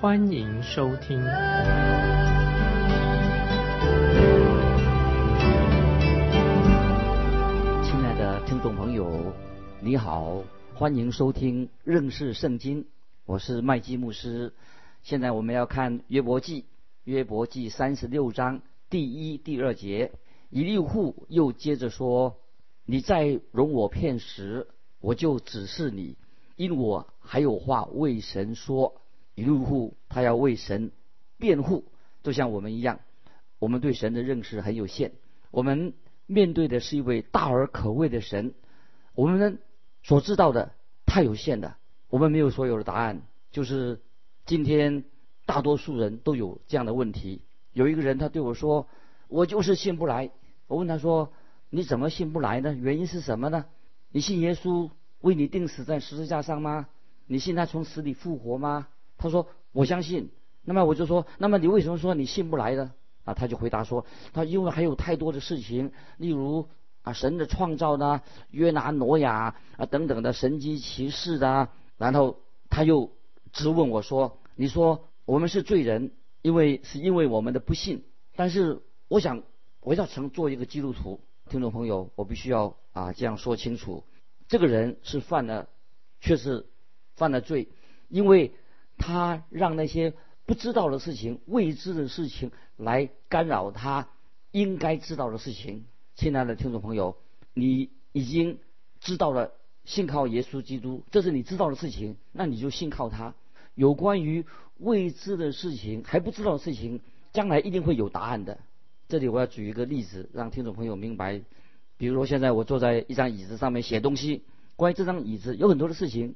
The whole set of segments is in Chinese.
欢迎收听。亲爱的听众朋友，你好，欢迎收听认识圣经，我是麦基牧师。现在我们要看约伯记，约伯记三十六章第一、第二节。以利户又接着说：“你再容我骗时，我就指示你，因我还有话为神说。”一路户他要为神辩护，就像我们一样，我们对神的认识很有限，我们面对的是一位大而可畏的神，我们所知道的太有限了，我们没有所有的答案。就是今天大多数人都有这样的问题。有一个人他对我说：“我就是信不来。”我问他说：“你怎么信不来呢？原因是什么呢？你信耶稣为你钉死在十字架上吗？你信他从死里复活吗？”他说：“我相信。”那么我就说：“那么你为什么说你信不来呢？”啊，他就回答说：“他因为还有太多的事情，例如啊神的创造呢，约拿、挪亚啊等等的神机骑士的。”然后他又质问我说：“你说我们是罪人，因为是因为我们的不信。但是我想。”我要成做一个基督徒，听众朋友，我必须要啊这样说清楚：这个人是犯了，却是犯了罪，因为他让那些不知道的事情、未知的事情来干扰他应该知道的事情。亲爱的听众朋友，你已经知道了信靠耶稣基督，这是你知道的事情，那你就信靠他。有关于未知的事情、还不知道的事情，将来一定会有答案的。这里我要举一个例子，让听众朋友明白。比如说，现在我坐在一张椅子上面写东西，关于这张椅子有很多的事情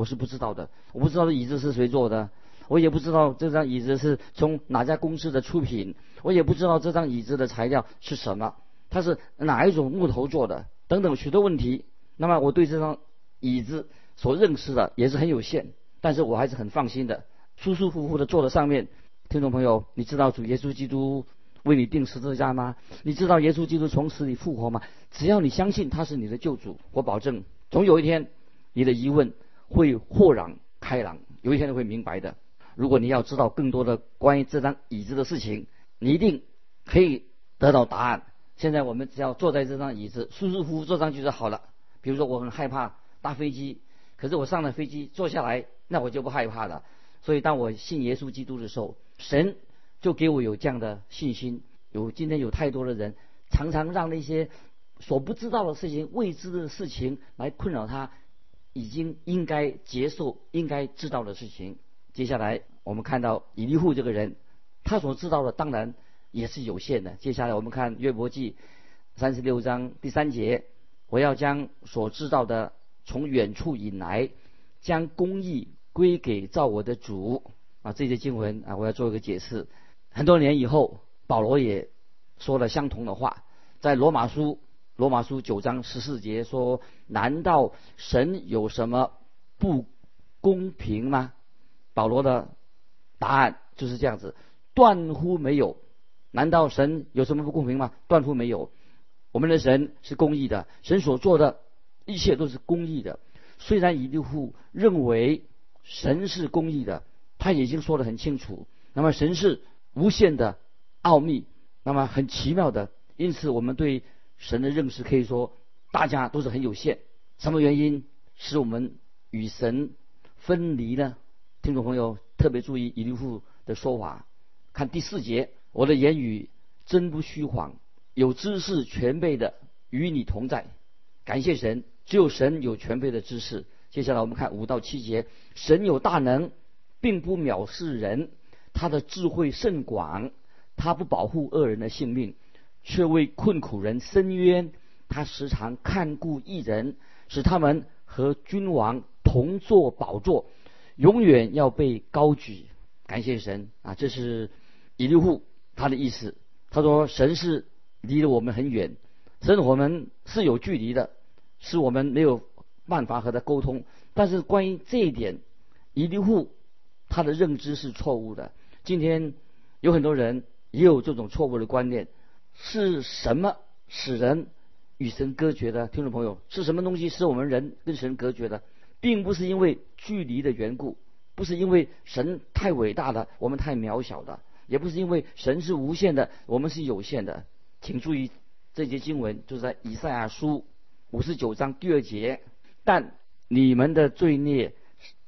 我是不知道的。我不知道这椅子是谁做的，我也不知道这张椅子是从哪家公司的出品，我也不知道这张椅子的材料是什么，它是哪一种木头做的，等等许多问题。那么我对这张椅子所认识的也是很有限，但是我还是很放心的，舒舒服服的坐在上面。听众朋友，你知道主耶稣基督？为你定十字架吗？你知道耶稣基督从死里复活吗？只要你相信他是你的救主，我保证，总有一天，你的疑问会豁然开朗，有一天你会明白的。如果你要知道更多的关于这张椅子的事情，你一定可以得到答案。现在我们只要坐在这张椅子，舒舒服服坐上去就好了。比如说，我很害怕搭飞机，可是我上了飞机坐下来，那我就不害怕了。所以，当我信耶稣基督的时候，神。就给我有这样的信心。有今天有太多的人，常常让那些所不知道的事情、未知的事情来困扰他，已经应该接受、应该知道的事情。接下来我们看到以利户这个人，他所知道的当然也是有限的。接下来我们看约伯记三十六章第三节：我要将所知道的从远处引来，将公义归给造我的主。啊，这些经文啊，我要做一个解释。很多年以后，保罗也说了相同的话，在罗马书罗马书九章十四节说：“难道神有什么不公平吗？”保罗的答案就是这样子：断乎没有。难道神有什么不公平吗？断乎没有。我们的神是公义的，神所做的一切都是公义的。虽然以利户认为神是公义的，他已经说得很清楚。那么神是。无限的奥秘，那么很奇妙的，因此我们对神的认识可以说大家都是很有限。什么原因使我们与神分离呢？听众朋友特别注意以利户的说法，看第四节，我的言语真不虚谎，有知识全备的与你同在。感谢神，只有神有全备的知识。接下来我们看五到七节，神有大能，并不藐视人。他的智慧甚广，他不保护恶人的性命，却为困苦人伸冤。他时常看顾一人，使他们和君王同坐宝座，永远要被高举。感谢神啊！这是以利户他的意思，他说神是离了我们很远，神我们是有距离的，是我们没有办法和他沟通。但是关于这一点，以利户他的认知是错误的。今天有很多人也有这种错误的观念，是什么使人与神隔绝的？听众朋友，是什么东西使我们人跟神隔绝的？并不是因为距离的缘故，不是因为神太伟大了，我们太渺小的，也不是因为神是无限的，我们是有限的。请注意这节经文，就是在以赛亚书五十九章第二节。但你们的罪孽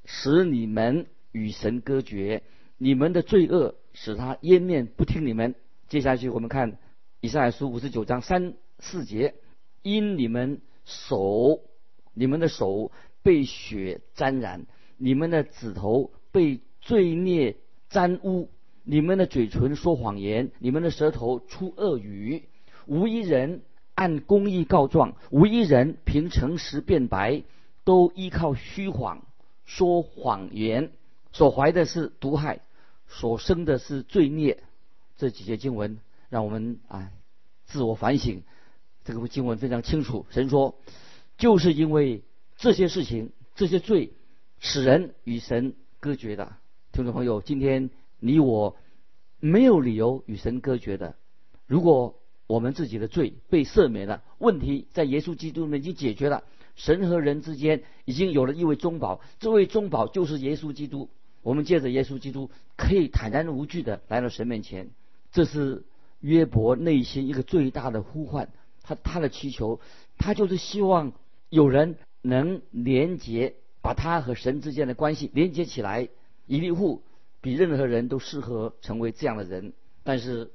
使你们与神隔绝，你们的罪恶使他湮灭不听你们。接下去我们看以赛亚书五十九章三四节，因你们手，你们的手。被血沾染，你们的指头被罪孽沾污，你们的嘴唇说谎言，你们的舌头出恶语，无一人按公义告状，无一人凭诚实辩白，都依靠虚谎说谎言，所怀的是毒害，所生的是罪孽。这几节经文让我们啊自我反省，这个经文非常清楚。神说，就是因为。这些事情，这些罪，使人与神隔绝的。听众朋友，今天你我没有理由与神隔绝的。如果我们自己的罪被赦免了，问题在耶稣基督里面已经解决了，神和人之间已经有了一位中保，这位中保就是耶稣基督。我们借着耶稣基督，可以坦然无惧的来到神面前。这是约伯内心一个最大的呼唤，他他的祈求，他就是希望有人。能连接，把他和神之间的关系连接起来。以利户比任何人都适合成为这样的人，但是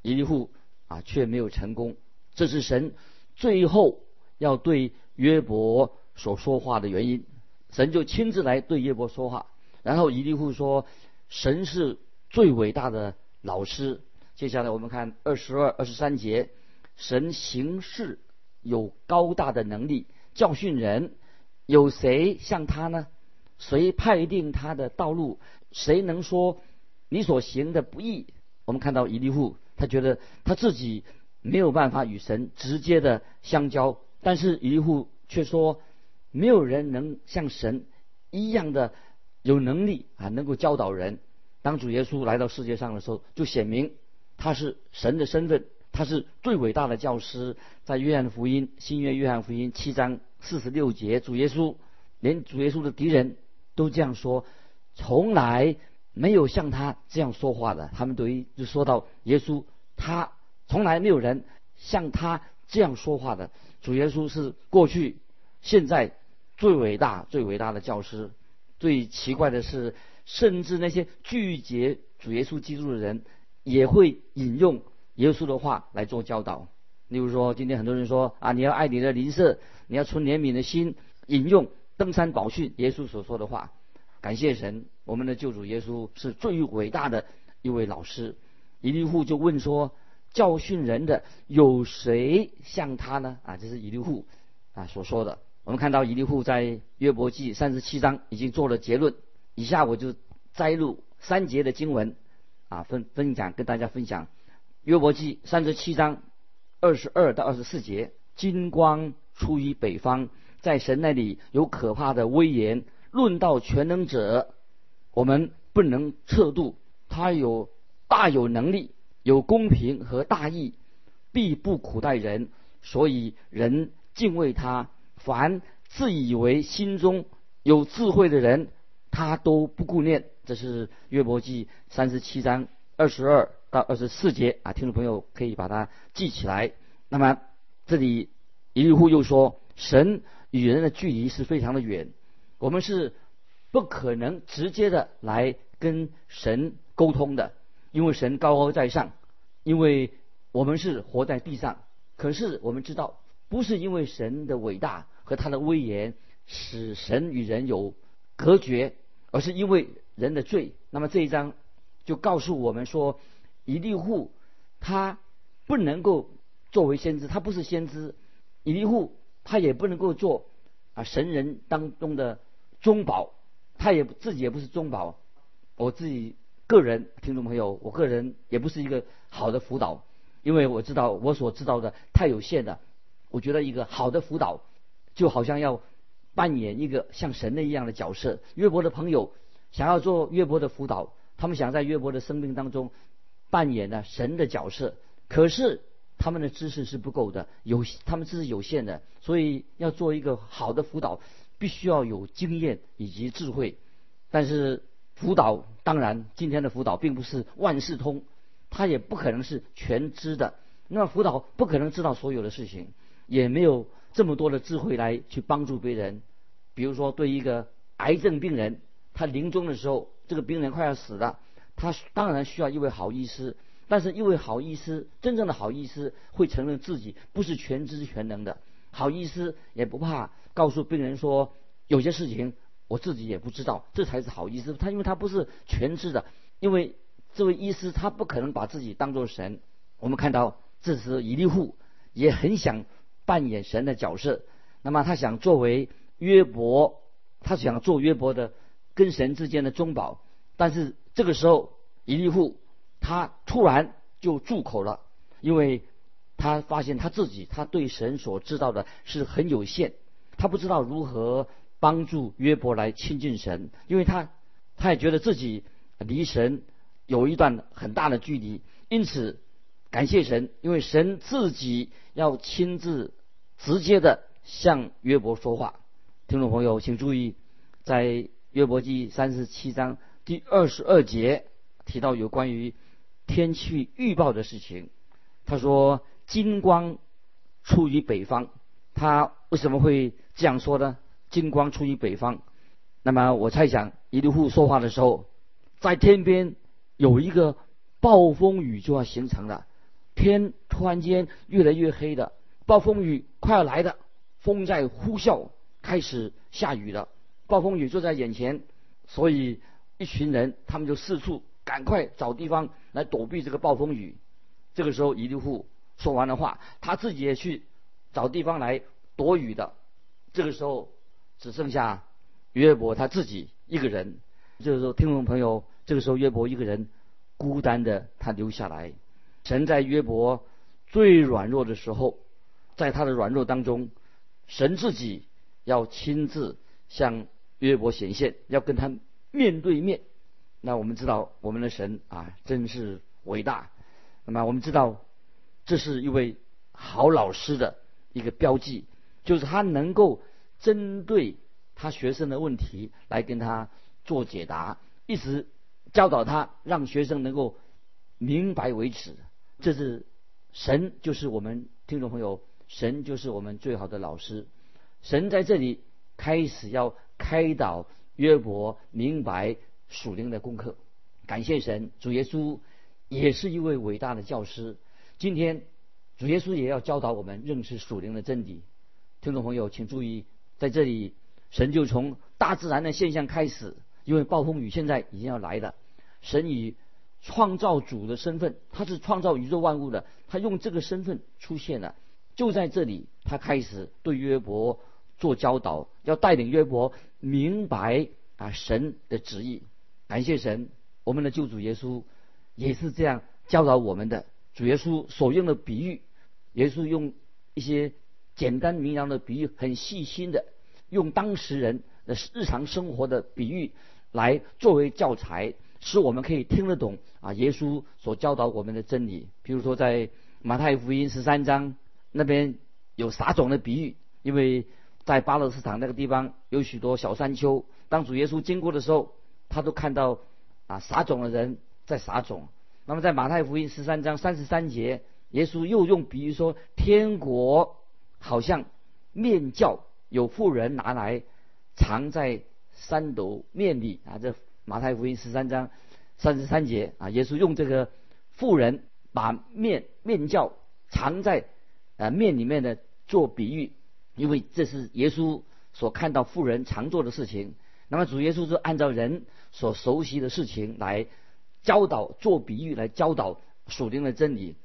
以利户啊却没有成功。这是神最后要对约伯所说话的原因。神就亲自来对约伯说话，然后以利户说：“神是最伟大的老师。”接下来我们看二十二、二十三节，神行事有高大的能力。教训人，有谁像他呢？谁判定他的道路？谁能说你所行的不义？我们看到以利户，他觉得他自己没有办法与神直接的相交，但是以利户却说，没有人能像神一样的有能力啊，能够教导人。当主耶稣来到世界上的时候，就显明他是神的身份。他是最伟大的教师，在约翰福音新约约翰福音七章四十六节，主耶稣连主耶稣的敌人都这样说，从来没有像他这样说话的。他们等于就说到耶稣，他从来没有人像他这样说话的。主耶稣是过去、现在最伟大、最伟大的教师。最奇怪的是，甚至那些拒绝主耶稣基督的人，也会引用。耶稣的话来做教导，例如说，今天很多人说啊，你要爱你的邻舍，你要存怜悯的心，引用登山宝训耶稣所说的话。感谢神，我们的救主耶稣是最伟大的一位老师。以利户就问说，教训人的有谁像他呢？啊，这是以利户啊所说的。我们看到以利户在约伯记三十七章已经做了结论。以下我就摘录三节的经文啊，分分享跟大家分享。约伯记三十七章二十二到二十四节，金光出于北方，在神那里有可怕的威严。论到全能者，我们不能测度，他有大有能力，有公平和大义，必不苦待人，所以人敬畏他。凡自以为心中有智慧的人，他都不顾念。这是约伯记三十七章二十二。到二十四节啊，听众朋友可以把它记起来。那么这里一利户又说，神与人的距离是非常的远，我们是不可能直接的来跟神沟通的，因为神高高在上，因为我们是活在地上。可是我们知道，不是因为神的伟大和他的威严使神与人有隔绝，而是因为人的罪。那么这一章就告诉我们说。以利户他不能够作为先知，他不是先知。以利户他也不能够做啊神人当中的中保，他也自己也不是中保。我自己个人听众朋友，我个人也不是一个好的辅导，因为我知道我所知道的太有限了。我觉得一个好的辅导，就好像要扮演一个像神的一样的角色。约伯的朋友想要做约伯的辅导，他们想在约伯的生命当中扮演呢神的角色，可是他们的知识是不够的，有他们知识有限的，所以要做一个好的辅导，必须要有经验以及智慧。但是辅导当然今天的辅导并不是万事通，他也不可能是全知的。那么辅导不可能知道所有的事情。也没有这么多的智慧来去帮助别人，比如说对一个癌症病人，他临终的时候，这个病人快要死了，他当然需要一位好医师，但是一位好医师，真正的好医师会承认自己不是全知全能的，好医师也不怕告诉病人说有些事情我自己也不知道，这才是好医师。他因为他不是全知的，因为这位医师他不可能把自己当做神。我们看到这时以利户也很想。扮演神的角色，那么他想作为约伯，他想做约伯的跟神之间的中保，但是这个时候以利户他突然就住口了，因为他发现他自己他对神所知道的是很有限，他不知道如何帮助约伯来亲近神，因为他他也觉得自己离神有一段很大的距离，因此感谢神，因为神自己要亲自。直接的向约伯说话，听众朋友请注意，在约伯记三十七章第二十二节提到有关于天气预报的事情。他说：“金光出于北方。”他为什么会这样说呢？金光出于北方。那么我猜想，以利户说话的时候，在天边有一个暴风雨就要形成了，天突然间越来越黑的。暴风雨快要来的，风在呼啸，开始下雨了。暴风雨就在眼前，所以一群人他们就四处赶快找地方来躲避这个暴风雨。这个时候，伊利户说完了话，他自己也去找地方来躲雨的。这个时候，只剩下约伯他自己一个人。这个时候，听众朋友，这个时候约伯一个人孤单的他留下来。神在约伯最软弱的时候。在他的软弱当中，神自己要亲自向约伯显现，要跟他面对面。那我们知道，我们的神啊，真是伟大。那么我们知道，这是一位好老师的一个标记，就是他能够针对他学生的问题来跟他做解答，一直教导他，让学生能够明白为止。这是神，就是我们听众朋友。神就是我们最好的老师，神在这里开始要开导约伯明白属灵的功课。感谢神，主耶稣也是一位伟大的教师。今天主耶稣也要教导我们认识属灵的真理。听众朋友，请注意，在这里神就从大自然的现象开始，因为暴风雨现在已经要来了。神以创造主的身份，他是创造宇宙万物的，他用这个身份出现了。就在这里，他开始对约伯做教导，要带领约伯明白啊神的旨意。感谢神，我们的救主耶稣也是这样教导我们的。主耶稣所用的比喻，耶稣用一些简单明了的比喻，很细心的用当时人的日常生活的比喻来作为教材，使我们可以听得懂啊耶稣所教导我们的真理。比如说在马太福音十三章。那边有撒种的比喻，因为在巴勒斯坦那个地方有许多小山丘。当主耶稣经过的时候，他都看到啊撒种的人在撒种。那么在马太福音十三章三十三节，耶稣又用比喻说，天国好像面教，有妇人拿来藏在三斗面里啊。这马太福音十三章三十三节啊，耶稣用这个妇人把面面教藏在。啊，面里面的做比喻，因为这是耶稣所看到富人常做的事情。那么主耶稣就按照人所熟悉的事情来教导，做比喻来教导属灵的真理。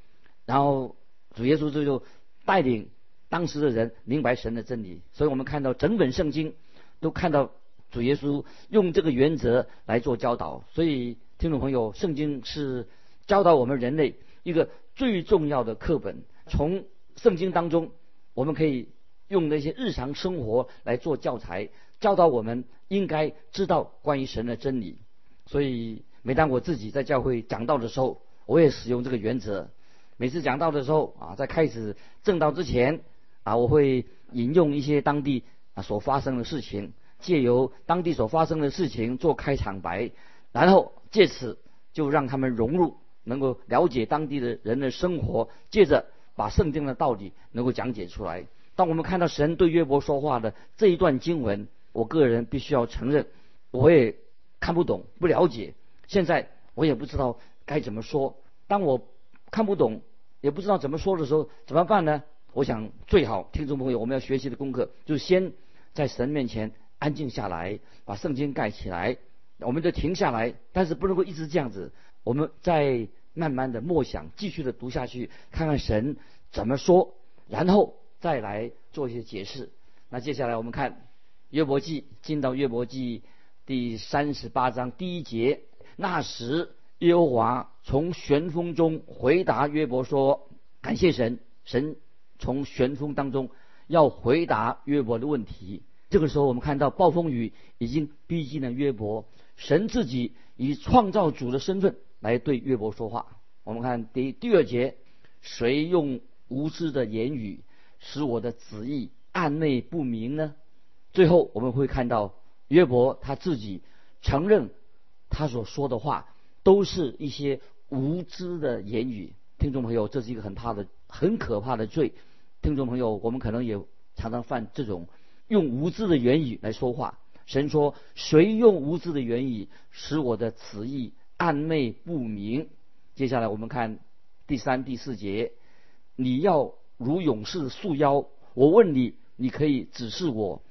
然后主耶稣这就带领当时的人明白神的真理。所以我们看到整本圣经都看到主耶稣用这个原则来做教导。所以听众朋友，圣经是教导我们人类一个最重要的课本。从圣经当中，我们可以用那些日常生活来做教材，教导我们应该知道关于神的真理。所以，每当我自己在教会讲道的时候，我也使用这个原则。每次讲道的时候啊，在开始正道之前啊，我会引用一些当地啊所发生的事情，借由当地所发生的事情做开场白，然后借此就让他们融入，能够了解当地的人的生活，借着把圣经的道理能够讲解出来。当我们看到神对约伯说话的这一段经文，我个人必须要承认，我也看不懂、不了解，现在我也不知道该怎么说。当我看不懂，也不知道怎么说的时候，怎么办呢？我想最好听众朋友，我们要学习的功课就是先在神面前安静下来，把圣经盖起来，我们就停下来，但是不能够一直这样子，我们再慢慢的默想，继续的读下去，看看神怎么说，然后再来做一些解释。那接下来我们看约伯记，进到约伯记第三十八章第一节，那时。耶和华从旋风中回答约伯说：“感谢神，神从旋风当中要回答约伯的问题。这个时候，我们看到暴风雨已经逼近了约伯，神自己以创造主的身份来对约伯说话。我们看第第二节，谁用无知的言语使我的旨意暗昧不明呢？最后我们会看到约伯他自己承认他所说的话。”都是一些无知的言语，听众朋友，这是一个很怕的、很可怕的罪。听众朋友，我们可能也常常犯这种用无知的言语来说话。神说：“谁用无知的言语使我的词意暧昧不明？”接下来我们看第三、第四节：“你要如勇士束腰，我问你，你可以指示我。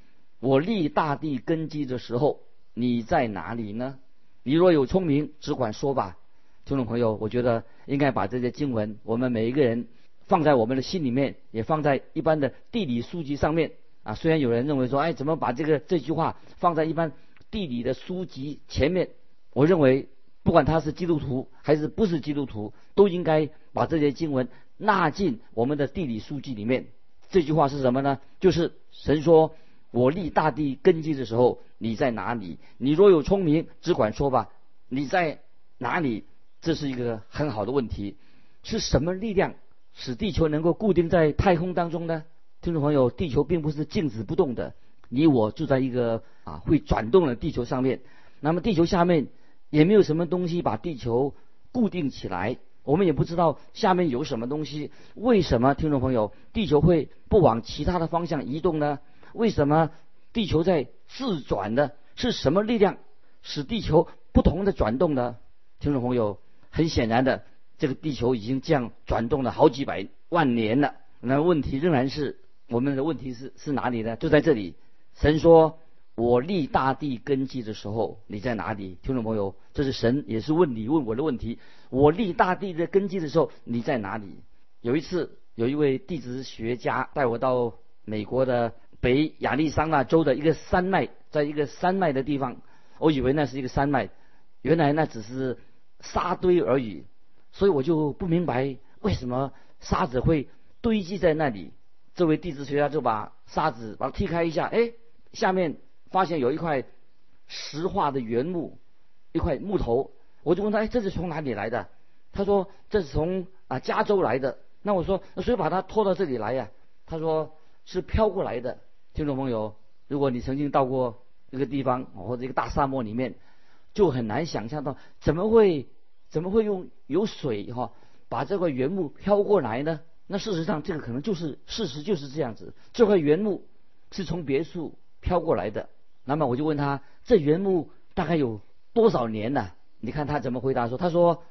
我立大地根基的时候，你在哪里呢？”你若有聪明，只管说吧，听众朋友，我觉得应该把这些经文，我们每一个人放在我们的心里面，也放在一般的地理书籍上面啊。虽然有人认为说，哎，怎么把这个这句话放在一般地理的书籍前面？我认为，不管他是基督徒还是不是基督徒，都应该把这些经文纳进我们的地理书籍里面。这句话是什么呢？就是神说。我立大地根基的时候，你在哪里？你若有聪明，只管说吧。你在哪里？这是一个很好的问题。是什么力量使地球能够固定在太空当中呢？听众朋友，地球并不是静止不动的。你我住在一个啊会转动的地球上面。那么地球下面也没有什么东西把地球固定起来。我们也不知道下面有什么东西。为什么听众朋友，地球会不往其他的方向移动呢？为什么地球在自转呢？是什么力量使地球不同的转动呢？听众朋友，很显然的，这个地球已经这样转动了好几百万年了。那问题仍然是我们的问题是是哪里呢？就在这里。神说：“我立大地根基的时候，你在哪里？”听众朋友，这是神也是问你问我的问题。我立大地的根基的时候，你在哪里？有一次，有一位地质学家带我到美国的。北亚利桑那州的一个山脉，在一个山脉的地方，我以为那是一个山脉，原来那只是沙堆而已，所以我就不明白为什么沙子会堆积在那里。这位地质学家就把沙子把它踢开一下，哎，下面发现有一块石化的原木，一块木头。我就问他，哎，这是从哪里来的？他说这是从啊加州来的。那我说，那谁把它拖到这里来呀？他说是飘过来的。听众朋友，如果你曾经到过一个地方或者一个大沙漠里面，就很难想象到怎么会怎么会用有水哈把这块原木飘过来呢？那事实上这个可能就是事实就是这样子，这块原木是从别处飘过来的。那么我就问他，这原木大概有多少年呢？你看他怎么回答说，他说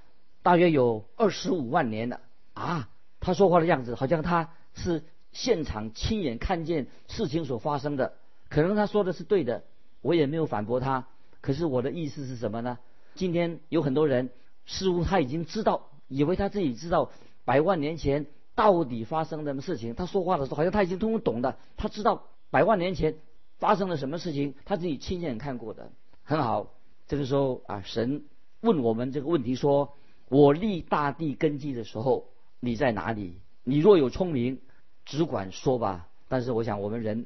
大约有二十五万年了啊。他说话的样子好像他是。现场亲眼看见事情所发生的，可能他说的是对的，我也没有反驳他。可是我的意思是什么呢？今天有很多人似乎他已经知道，以为他自己知道百万年前到底发生什么事情。他说话的时候好像他已经通通懂的，他知道百万年前发生了什么事情，他自己亲眼看过的。很好，这个时候啊，神问我们这个问题说：“我立大地根基的时候，你在哪里？你若有聪明，只管说吧。”但是我想我们人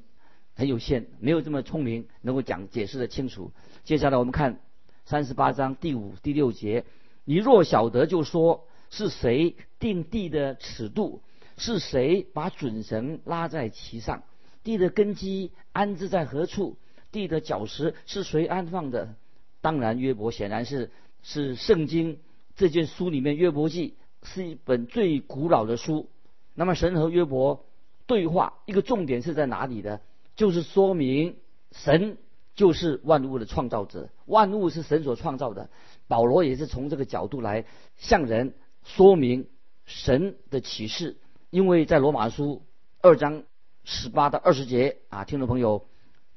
很有限，没有这么聪明，能够讲解释的清楚。接下来我们看三十八章第五、第六节：“你若晓得，就说是谁定地的尺度？是谁把准绳拉在其上？地的根基安置在何处？地的角石是谁安放的？”当然，约伯显然是。是圣经这卷书里面，《约伯记》是一本最古老的书。那么神和约伯对话，一个重点是在哪里呢？就是说明神就是万物的创造者，万物是神所创造的。保罗也是从这个角度来向人说明神的启示。因为在罗马书二章十八到二十节啊，听众朋友，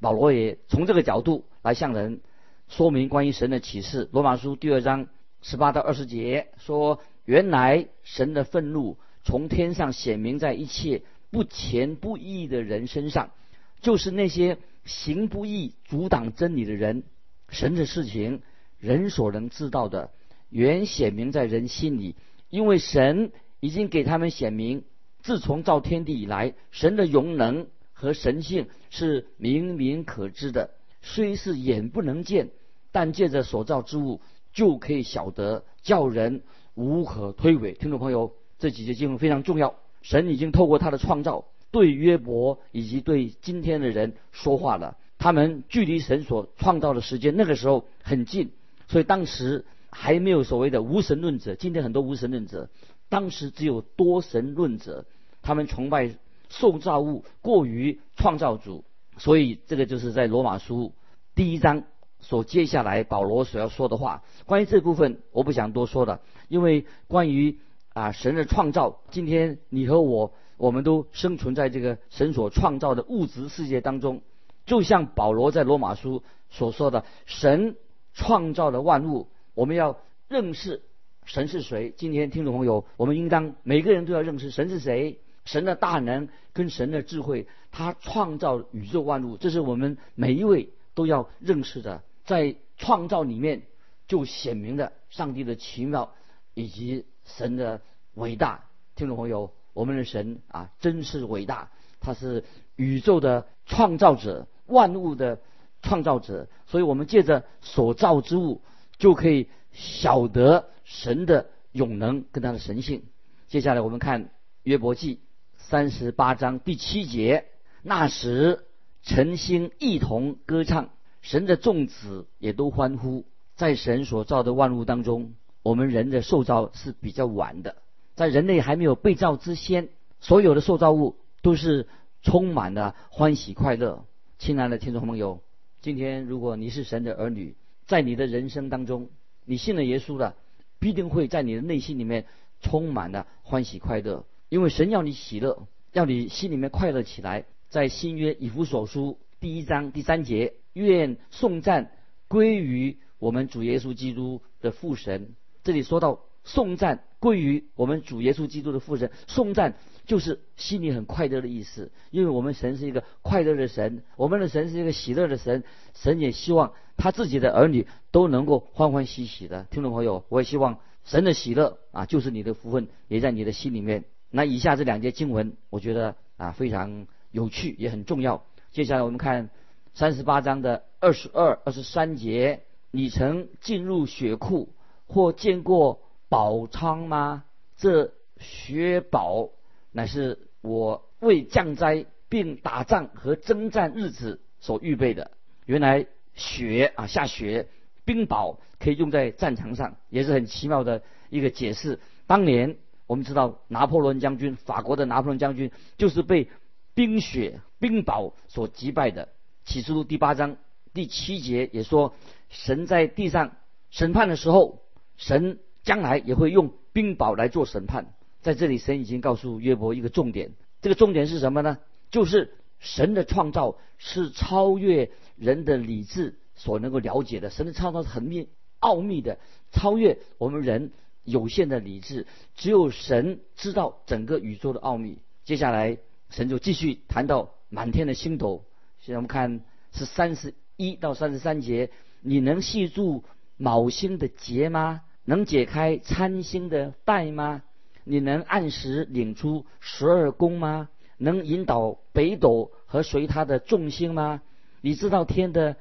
保罗也从这个角度来向人。说明关于神的启示，《罗马书》第二章十八到二十节说：“原来神的愤怒从天上显明在一切不虔不义的人身上，就是那些行不义、阻挡真理的人。神的事情，人所能知道的，原显明在人心里，因为神已经给他们显明。自从造天地以来，神的容能和神性是明明可知的，虽是眼不能见。”但借着所造之物，就可以晓得叫人无可推诿。听众朋友，这几节经文非常重要。神已经透过他的创造，对约伯以及对今天的人说话了。他们距离神所创造的时间，那个时候很近，所以当时还没有所谓的无神论者。今天很多无神论者，当时只有多神论者，他们崇拜受造物过于创造主。所以这个就是在罗马书第一章。所接下来保罗所要说的话，关于这部分我不想多说了，因为关于啊神的创造，今天你和我，我们都生存在这个神所创造的物质世界当中，就像保罗在罗马书所说的，神创造的万物，我们要认识神是谁。今天听众朋友，我们应当每个人都要认识神是谁，神的大能跟神的智慧，他创造宇宙万物，这是我们每一位都要认识的。在创造里面，就显明了上帝的奇妙以及神的伟大。听众朋友，我们的神啊，真是伟大！他是宇宙的创造者，万物的创造者。所以，我们借着所造之物，就可以晓得神的永能跟他的神性。接下来，我们看约伯记三十八章第七节：那时，晨星一同歌唱。神的众子也都欢呼，在神所造的万物当中，我们人的受造是比较晚的。在人类还没有被造之先，所有的受造物都是充满了欢喜快乐。亲爱的听众朋友，今天如果你是神的儿女，在你的人生当中，你信了耶稣了，必定会在你的内心里面充满了欢喜快乐，因为神要你喜乐，要你心里面快乐起来。在新约以弗所书第一章第三节。愿颂赞归于我们主耶稣基督的父神。这里说到颂赞归于我们主耶稣基督的父神，颂赞就是心里很快乐的意思。因为我们神是一个快乐的神，我们的神是一个喜乐的神，神也希望他自己的儿女都能够欢欢喜喜的。听众朋友，我也希望神的喜乐啊，就是你的福分，也在你的心里面。那以下这两节经文，我觉得啊非常有趣，也很重要。接下来我们看。三十八章的二十二、二十三节，你曾进入血库或见过宝仓吗？这血宝乃是我为降灾并打仗和征战日子所预备的。原来雪啊，下雪，冰雹可以用在战场上，也是很奇妙的一个解释。当年我们知道拿破仑将军，法国的拿破仑将军就是被冰雪、冰雹所击败的。启示录第八章第七节也说，神在地上审判的时候，神将来也会用冰雹来做审判。在这里，神已经告诉约伯一个重点，这个重点是什么呢？就是神的创造是超越人的理智所能够了解的。神的创造是很秘奥秘的，超越我们人有限的理智。只有神知道整个宇宙的奥秘。接下来，神就继续谈到满天的星斗。现在我们看是三十一到三十三节，你能系住卯星的结吗？能解开参星的带吗？你能按时领出十二宫吗？能引导北斗和随它的众星吗？你知道天的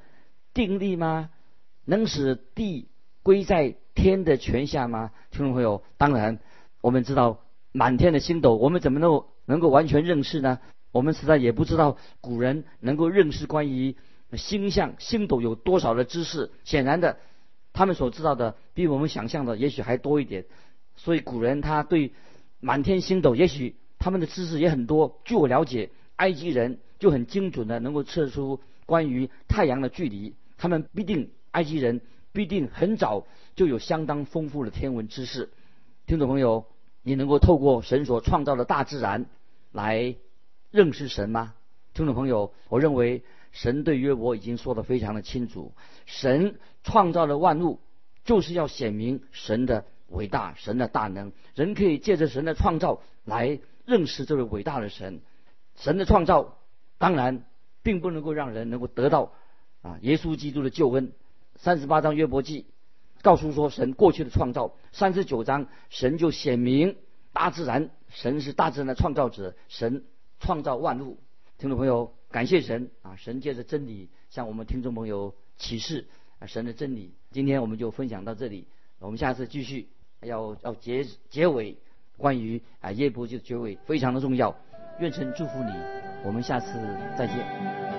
定力吗？能使地归在天的权下吗？听众朋友，当然我们知道满天的星斗，我们怎么能够能够完全认识呢？我们实在也不知道古人能够认识关于星象、星斗有多少的知识。显然的，他们所知道的比我们想象的也许还多一点。所以古人他对满天星斗，也许他们的知识也很多。据我了解，埃及人就很精准的能够测出关于太阳的距离。他们必定埃及人必定很早就有相当丰富的天文知识。听众朋友，你能够透过神所创造的大自然来。认识神吗，听众朋友？我认为神对约伯已经说得非常的清楚。神创造了万物，就是要显明神的伟大、神的大能。人可以借着神的创造来认识这位伟大的神。神的创造当然并不能够让人能够得到啊耶稣基督的救恩。三十八章约伯记告诉说神过去的创造。三十九章神就显明大自然，神是大自然的创造者，神。创造万物，听众朋友，感谢神啊！神借着真理向我们听众朋友启示啊，神的真理。今天我们就分享到这里，我们下次继续要要结结尾，关于啊叶伯就结尾非常的重要。愿神祝福你，我们下次再见。